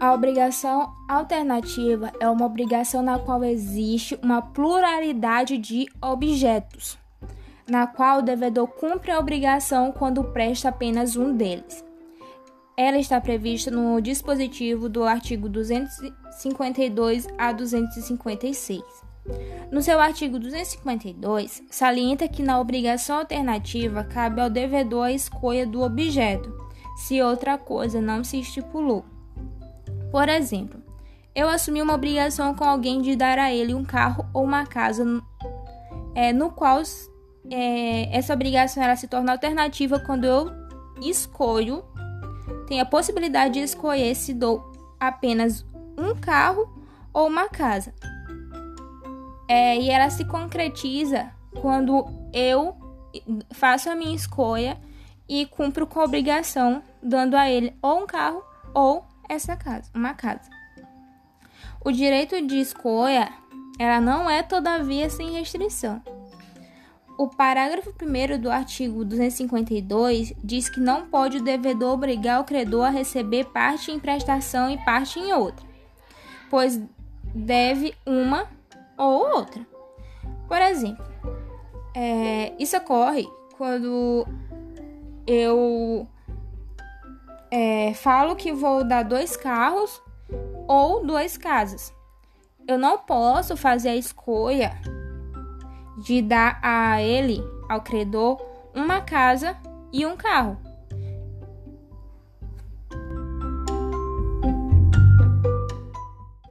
A obrigação alternativa é uma obrigação na qual existe uma pluralidade de objetos, na qual o devedor cumpre a obrigação quando presta apenas um deles. Ela está prevista no dispositivo do artigo 252 a 256. No seu artigo 252, salienta que na obrigação alternativa cabe ao devedor a escolha do objeto, se outra coisa não se estipulou. Por exemplo, eu assumi uma obrigação com alguém de dar a ele um carro ou uma casa, é, no qual é, essa obrigação ela se torna alternativa quando eu escolho, tenho a possibilidade de escolher se dou apenas um carro ou uma casa. É, e ela se concretiza quando eu faço a minha escolha e cumpro com a obrigação, dando a ele ou um carro ou essa casa, uma casa. O direito de escolha, ela não é todavia sem restrição. O parágrafo 1 do artigo 252 diz que não pode o devedor obrigar o credor a receber parte em prestação e parte em outra, pois deve uma ou outra. Por exemplo, é, isso ocorre quando eu é, falo que vou dar dois carros ou duas casas. Eu não posso fazer a escolha de dar a ele, ao credor, uma casa e um carro.